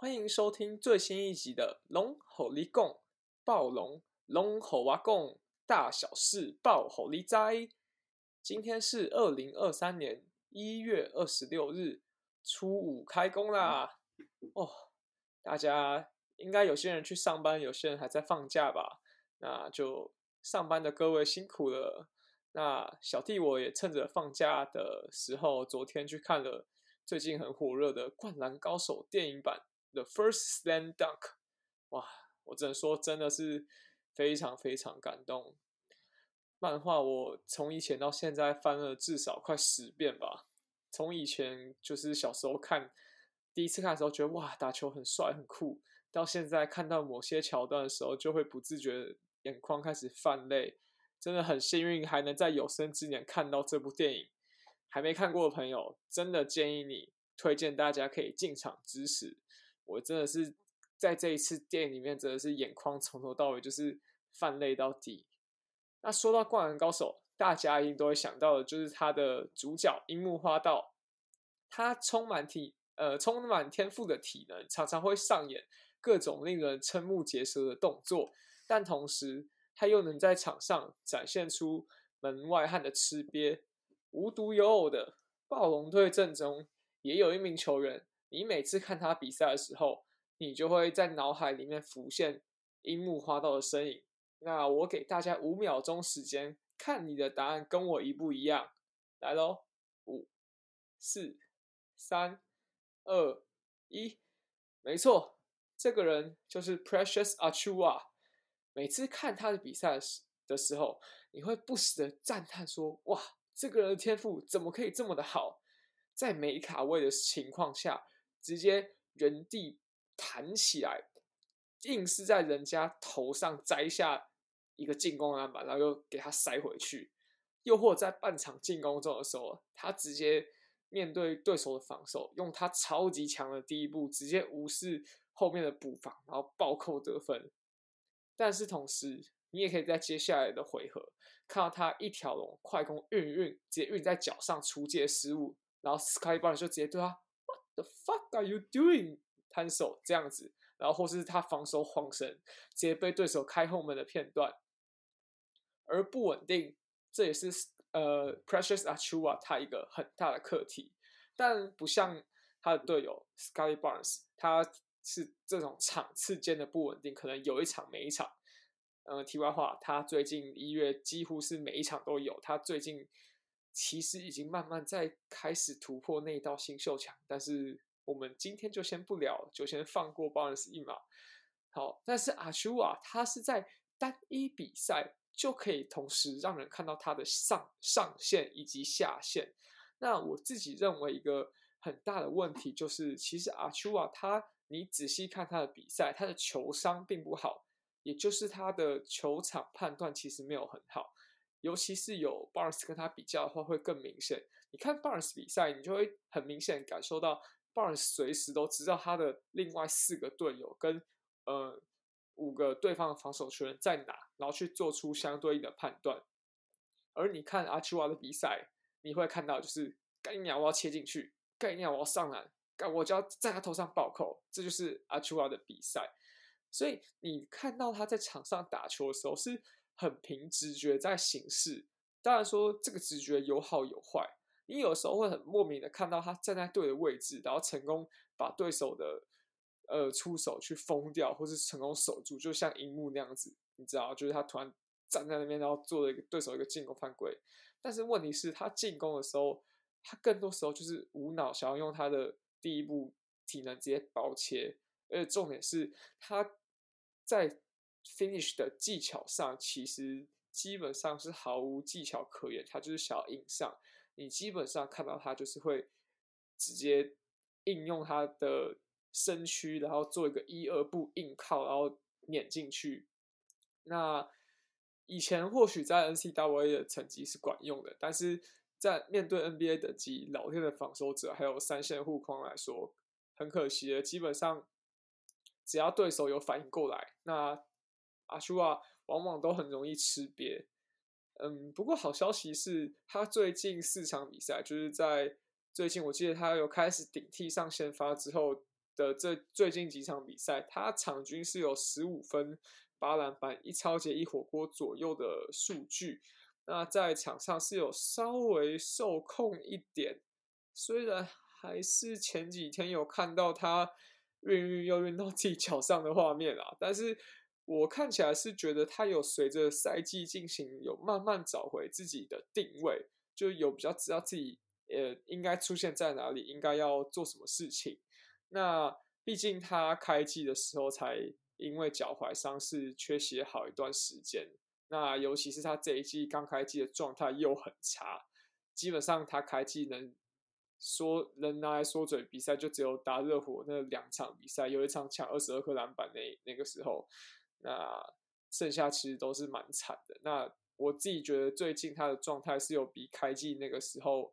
欢迎收听最新一集的《龙吼力共暴龙龙吼哇共大小事暴吼力哉》。今天是二零二三年一月二十六日，初五开工啦！哦，大家应该有些人去上班，有些人还在放假吧？那就上班的各位辛苦了。那小弟我也趁着放假的时候，昨天去看了最近很火热的《灌篮高手》电影版。The First Slam Dunk，哇！我只能说，真的是非常非常感动。漫画我从以前到现在翻了至少快十遍吧。从以前就是小时候看，第一次看的时候觉得哇，打球很帅很酷，到现在看到某些桥段的时候，就会不自觉眼眶开始泛泪。真的很幸运，还能在有生之年看到这部电影。还没看过的朋友，真的建议你推荐大家可以进场支持。我真的是在这一次电影里面，真的是眼眶从头到尾就是泛泪到底。那说到《灌篮高手》，大家一定都会想到的就是他的主角樱木花道，他充满体呃充满天赋的体能，常常会上演各种令人瞠目结舌的动作，但同时他又能在场上展现出门外汉的吃瘪。无独有偶的，暴龙队阵中也有一名球员。你每次看他比赛的时候，你就会在脑海里面浮现樱木花道的身影。那我给大家五秒钟时间，看你的答案跟我一不一样。来喽，五、四、三、二、一，没错，这个人就是 Precious Achua。每次看他的比赛时的时候，你会不时的赞叹说：“哇，这个人的天赋怎么可以这么的好？”在没卡位的情况下。直接原地弹起来，硬是在人家头上摘下一个进攻篮板，然后又给他塞回去。又或者在半场进攻中的时候，他直接面对对手的防守，用他超级强的第一步，直接无视后面的补防，然后暴扣得分。但是同时，你也可以在接下来的回合看到他一条龙快攻运运，直接运在脚上出界失误，然后 Sky b a r 就直接对他。The fuck are you doing？摊手这样子，然后或是他防守晃神，直接被对手开后门的片段，而不稳定，这也是呃 Precious Achua 他一个很大的课题。但不像他的队友 Scotty Barnes，他是这种场次间的不稳定，可能有一场没一场。呃，题外话，他最近一月几乎是每一场都有。他最近。其实已经慢慢在开始突破那一道新秀墙，但是我们今天就先不聊，就先放过 Barnes 一马。好，但是阿丘啊，他是在单一比赛就可以同时让人看到他的上上限以及下限。那我自己认为一个很大的问题就是，其实阿丘啊，他你仔细看他的比赛，他的球商并不好，也就是他的球场判断其实没有很好。尤其是有 Barnes 跟他比较的话，会更明显。你看 Barnes 比赛，你就会很明显感受到 Barnes 随时都知道他的另外四个队友跟呃五个对方的防守球员在哪，然后去做出相对应的判断。而你看阿丘瓦的比赛，你会看到就是盖鸟我要切进去，盖鸟我要上篮，盖我就要在他头上暴扣，这就是阿丘瓦的比赛。所以你看到他在场上打球的时候是。很凭直觉在行事，当然说这个直觉有好有坏。你有时候会很莫名的看到他站在对的位置，然后成功把对手的呃出手去封掉，或是成功守住，就像樱木那样子，你知道，就是他突然站在那边，然后做了一个对手一个进攻犯规。但是问题是，他进攻的时候，他更多时候就是无脑，想要用他的第一步体能直接包切，而且重点是他在。Finish 的技巧上，其实基本上是毫无技巧可言。他就是想要硬上，你基本上看到他就是会直接应用他的身躯，然后做一个一二步硬靠，然后碾进去。那以前或许在 N C W A 的成绩是管用的，但是在面对 NBA 等级老天的防守者，还有三线护框来说，很可惜的，基本上只要对手有反应过来，那阿丘啊，往往都很容易吃瘪。嗯，不过好消息是他最近四场比赛，就是在最近我记得他有开始顶替上先发之后的这最近几场比赛，他场均是有十五分、八篮板、一超节、一火锅左右的数据。那在场上是有稍微受控一点，虽然还是前几天有看到他运运又运到自己脚上的画面啦，但是我看起来是觉得他有随着赛季进行，有慢慢找回自己的定位，就有比较知道自己呃应该出现在哪里，应该要做什么事情。那毕竟他开季的时候才因为脚踝伤势缺席好一段时间，那尤其是他这一季刚开季的状态又很差，基本上他开季能说能拿来说嘴比赛就只有打热火那两场比赛，有一场抢二十二颗篮板那那个时候，那剩下其实都是蛮惨的。那我自己觉得最近他的状态是有比开季那个时候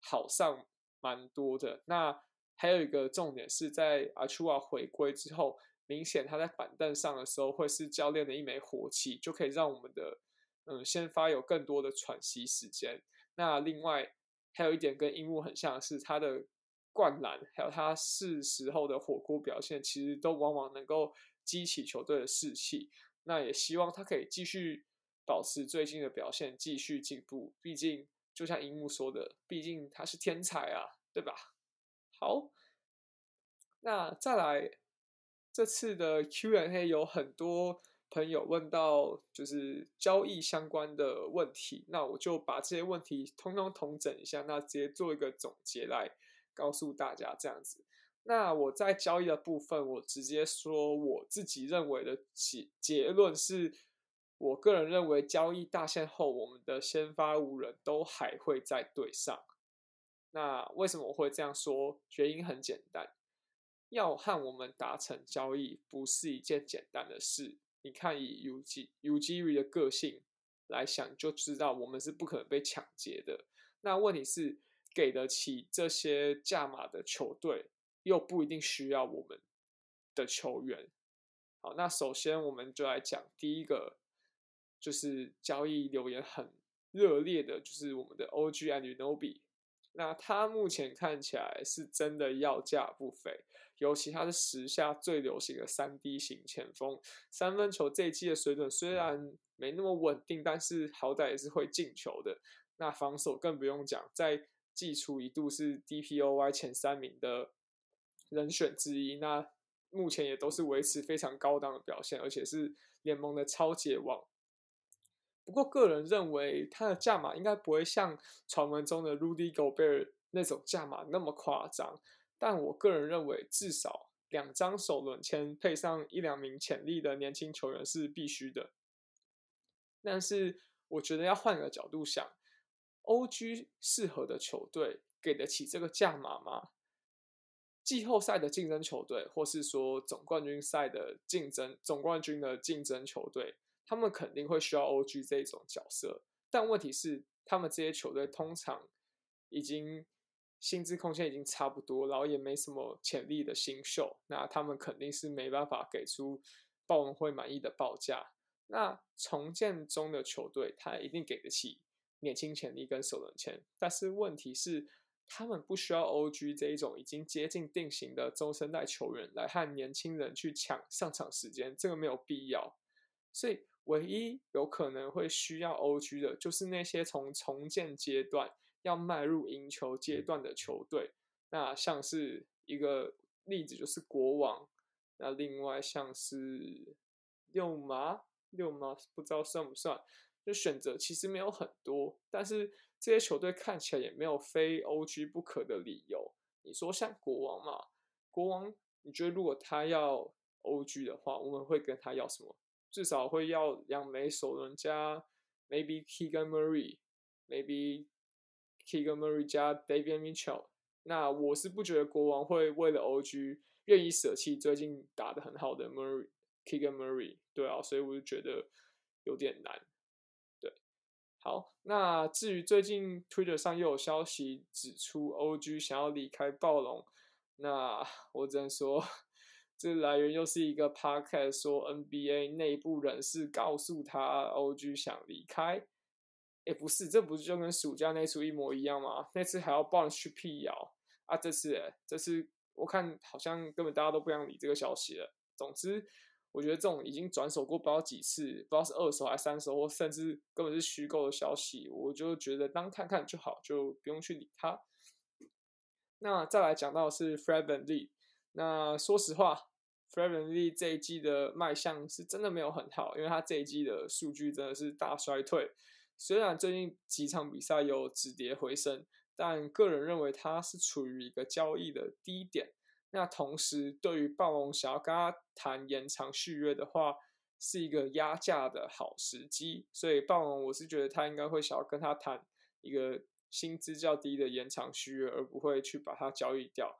好上蛮多的。那还有一个重点是在阿丘瓦回归之后，明显他在板凳上的时候会是教练的一枚火器，就可以让我们的嗯先发有更多的喘息时间。那另外还有一点跟樱木很像是他的灌篮，还有他是时候的火锅表现，其实都往往能够激起球队的士气。那也希望他可以继续保持最近的表现，继续进步。毕竟就像樱木说的，毕竟他是天才啊，对吧？好，那再来这次的 Q&A 有很多朋友问到就是交易相关的问题，那我就把这些问题通通统整一下，那直接做一个总结来告诉大家这样子。那我在交易的部分，我直接说我自己认为的结结论是，我个人认为交易大限后，我们的先发五人都还会在队上。那为什么我会这样说？原因很简单，要和我们达成交易不是一件简单的事。你看，以 U G U G R 的个性来想，就知道我们是不可能被抢劫的。那问题是，给得起这些价码的球队，又不一定需要我们的球员。好，那首先我们就来讲第一个，就是交易留言很热烈的，就是我们的 O G and Nobi。那他目前看起来是真的要价不菲，尤其他是时下最流行的三 D 型前锋，三分球这一季的水准虽然没那么稳定，但是好歹也是会进球的。那防守更不用讲，在季初一度是 DPOY 前三名的人选之一，那目前也都是维持非常高档的表现，而且是联盟的超解王。不过，个人认为他的价码应该不会像传闻中的 Rudy Gobert 那种价码那么夸张。但我个人认为，至少两张首轮签配上一两名潜力的年轻球员是必须的。但是，我觉得要换个角度想，OG 适合的球队给得起这个价码吗？季后赛的竞争球队，或是说总冠军赛的竞争总冠军的竞争球队？他们肯定会需要 OG 这种角色，但问题是，他们这些球队通常已经薪资空间已经差不多，然后也没什么潜力的新秀，那他们肯定是没办法给出鲍文会满意的报价。那重建中的球队，他一定给得起年轻潜力跟首轮签，但是问题是，他们不需要 OG 这一种已经接近定型的中生代球员来和年轻人去抢上场时间，这个没有必要，所以。唯一有可能会需要 OG 的，就是那些从重建阶段要迈入赢球阶段的球队。那像是一个例子，就是国王。那另外像是六马，六马不知道算不算？就选择其实没有很多，但是这些球队看起来也没有非 OG 不可的理由。你说像国王嘛？国王，你觉得如果他要 OG 的话，我们会跟他要什么？至少会要两枚首轮加，maybe Keegan Murray，maybe Keegan Murray 加 David Mitchell。那我是不觉得国王会为了 OG 愿意舍弃最近打的很好的 Murray Keegan Murray。对啊，所以我就觉得有点难。好，那至于最近 Twitter 上又有消息指出 OG 想要离开暴龙，那 我只能说。这来源又是一个 podcast 说 NBA 内部人士告诉他 OG 想离开，哎，不是，这不是就跟暑假那出一模一样吗？那次还要帮人去辟谣啊，这次这次我看好像根本大家都不想理这个消息了。总之，我觉得这种已经转手过不知道几次，不知道是二手还是三手，或甚至根本是虚构的消息，我就觉得当看看就好，就不用去理它。那再来讲到是 Fred VanVleet，那说实话，Fred VanVleet 这一季的卖相是真的没有很好，因为他这一季的数据真的是大衰退。虽然最近几场比赛有止跌回升，但个人认为他是处于一个交易的低点。那同时，对于暴龙想要跟他谈延长续约的话，是一个压价的好时机。所以暴龙我是觉得他应该会想要跟他谈一个。薪资较低的延长续约，而不会去把它交易掉。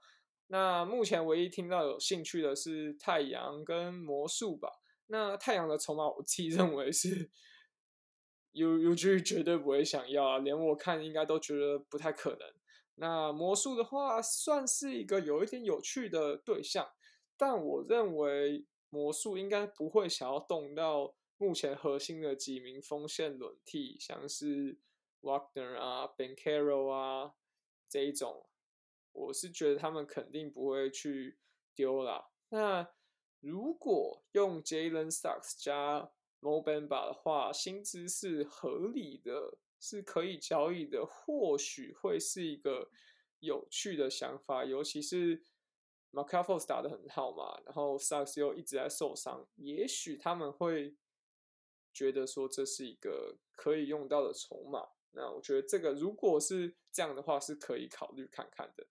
那目前唯一听到有兴趣的是太阳跟魔术吧。那太阳的筹码，我自己认为是 U U G 绝对不会想要啊，连我看应该都觉得不太可能。那魔术的话，算是一个有一点有趣的对象，但我认为魔术应该不会想要动到目前核心的几名锋线轮替，像是。Wagner 啊，Ben Carroll 啊，这一种，我是觉得他们肯定不会去丢啦。那如果用 Jalen Sachs 加 Mobamba 的话，薪资是合理的，是可以交易的，或许会是一个有趣的想法。尤其是 m c a f f o r 打的很好嘛，然后 s a c s 又一直在受伤，也许他们会觉得说这是一个可以用到的筹码。那我觉得这个如果是这样的话，是可以考虑看看的。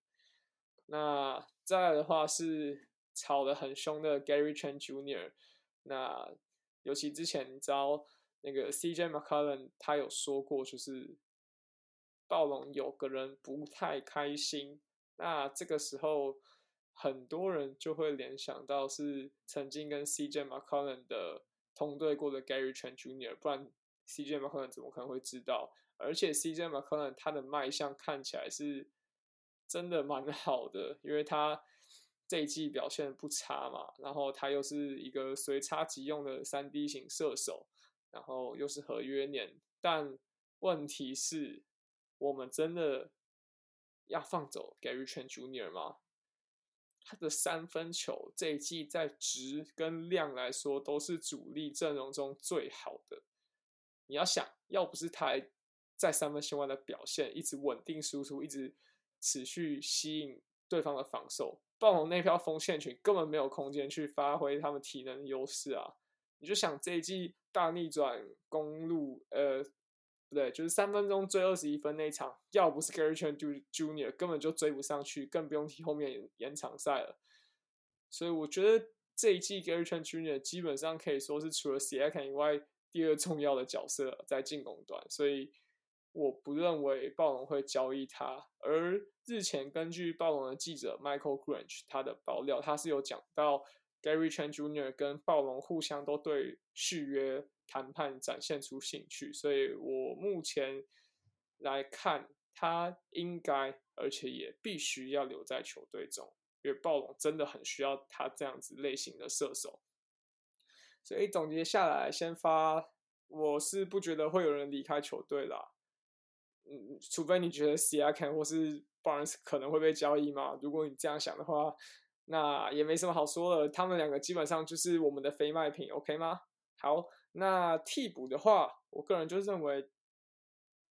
那再来的话是吵得很凶的 Gary Trent Jr.，那尤其之前你知道那个 CJ McCollum 他有说过，就是暴龙有个人不太开心。那这个时候很多人就会联想到是曾经跟 CJ McCollum 的同队过的 Gary Trent Jr.，不然 CJ McCollum 怎么可能会知道？而且 CJ McCollum 他的卖相看起来是真的蛮 好的，因为他这一季表现不差嘛，然后他又是一个随插即用的三 D 型射手，然后又是合约年，但问题是，我们真的要放走 Gary Trent Jr. 吗？他的三分球这一季在值跟量来说都是主力阵容中最好的，你要想要不是他。在三分线外的表现一直稳定输出，一直持续吸引对方的防守。暴龙那票锋线群根本没有空间去发挥他们体能优势啊！你就想这一季大逆转公路，呃，不对，就是三分钟追二十一分那一场，要不是 Gary Trent Jr. 根本就追不上去，更不用提后面延长赛了。所以我觉得这一季 Gary Trent Jr. 基本上可以说是除了 s i a k a n 以外第二重要的角色在进攻端，所以。我不认为暴龙会交易他，而日前根据暴龙的记者 Michael Grange 他的爆料，他是有讲到 Gary Trent Jr. 跟暴龙互相都对续约谈判展现出兴趣，所以我目前来看，他应该而且也必须要留在球队中，因为暴龙真的很需要他这样子类型的射手。所以总结下来，先发我是不觉得会有人离开球队啦。嗯，除非你觉得 C R K 或是 Barnes 可能会被交易嘛？如果你这样想的话，那也没什么好说的。他们两个基本上就是我们的非卖品，OK 吗？好，那替补的话，我个人就认为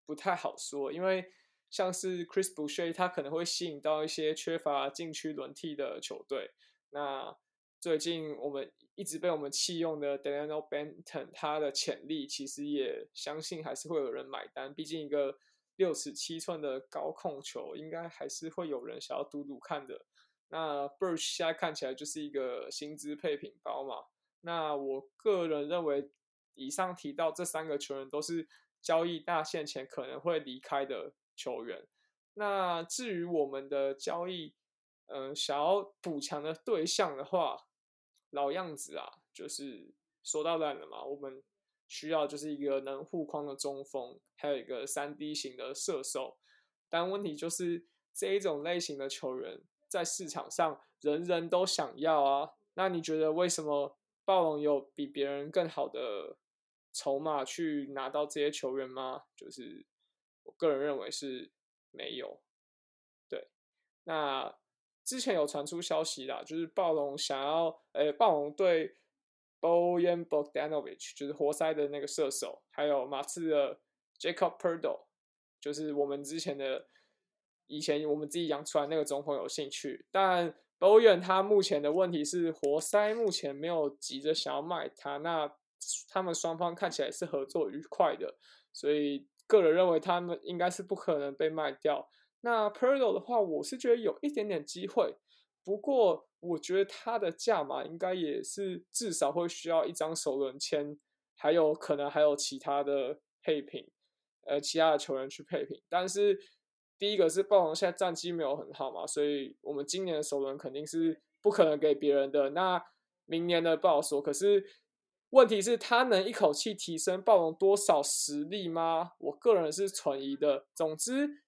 不太好说，因为像是 Chris Boucher，他可能会吸引到一些缺乏禁区轮替的球队。那最近我们一直被我们弃用的 Daniel Benton，他的潜力其实也相信还是会有人买单，毕竟一个。六尺七寸的高控球，应该还是会有人想要赌赌看的。那 Birch 现在看起来就是一个薪资配品包嘛。那我个人认为，以上提到这三个球员都是交易大限前可能会离开的球员。那至于我们的交易，嗯，想要补强的对象的话，老样子啊，就是说到烂了嘛，我们。需要就是一个能护框的中锋，还有一个三 D 型的射手。但问题就是这一种类型的球员在市场上人人都想要啊。那你觉得为什么暴龙有比别人更好的筹码去拿到这些球员吗？就是我个人认为是没有。对，那之前有传出消息啦，就是暴龙想要，呃，暴龙对 Bojan Bogdanovic，就是活塞的那个射手，还有马刺的 Jacob p e r d o 就是我们之前的以前我们自己养出来那个中锋有兴趣，但博远他目前的问题是活塞目前没有急着想要卖他，那他们双方看起来是合作愉快的，所以个人认为他们应该是不可能被卖掉。那 p e r d o 的话，我是觉得有一点点机会，不过我觉得他的价码应该也是至少会需要一张首轮签，还有可能还有其他的配品，呃，其他的球员去配品。但是第一个是暴龙现在战绩没有很好嘛，所以我们今年的首轮肯定是不可能给别人的。那明年的不好说，可是问题是，他能一口气提升暴龙多少实力吗？我个人是存疑的。总之。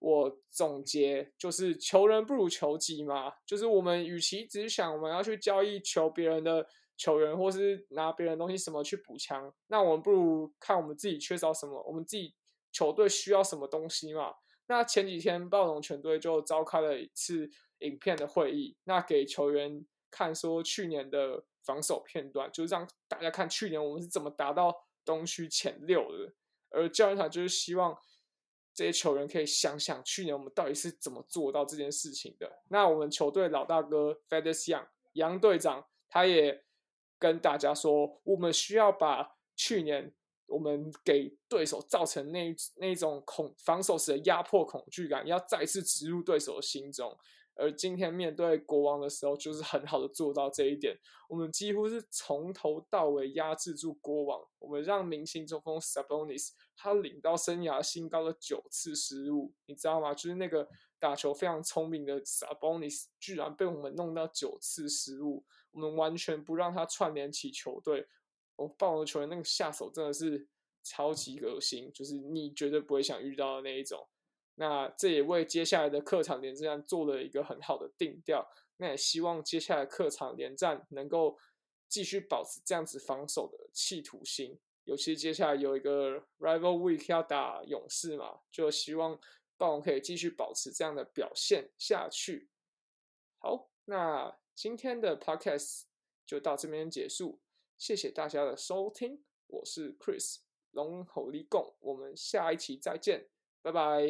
我总结就是，求人不如求己嘛。就是我们与其只想我们要去交易求别人的球员，或是拿别人东西什么去补强，那我们不如看我们自己缺少什么，我们自己球队需要什么东西嘛。那前几天暴龙全队就召开了一次影片的会议，那给球员看说去年的防守片段，就是让大家看去年我们是怎么达到东区前六的。而教练团就是希望。这些球员可以想想去年我们到底是怎么做到这件事情的。那我们球队老大哥 Fedus Young 杨队长，他也跟大家说，我们需要把去年我们给对手造成那那种恐防守时的压迫恐惧感，要再次植入对手的心中。而今天面对国王的时候，就是很好的做到这一点。我们几乎是从头到尾压制住国王，我们让明星中锋 Sabonis 他领到生涯新高的九次失误，你知道吗？就是那个打球非常聪明的 Sabonis，居然被我们弄到九次失误，我们完全不让他串联起球队。我暴龙球员那个下手真的是超级恶心，就是你绝对不会想遇到的那一种。那这也为接下来的客场连战做了一个很好的定调。那也希望接下来客场连战能够继续保持这样子防守的企图心。尤其接下来有一个 Rival Week 要打勇士嘛，就希望暴龙可以继续保持这样的表现下去。好，那今天的 Podcast 就到这边结束，谢谢大家的收听，我是 Chris 龙吼力共，我们下一期再见。拜拜。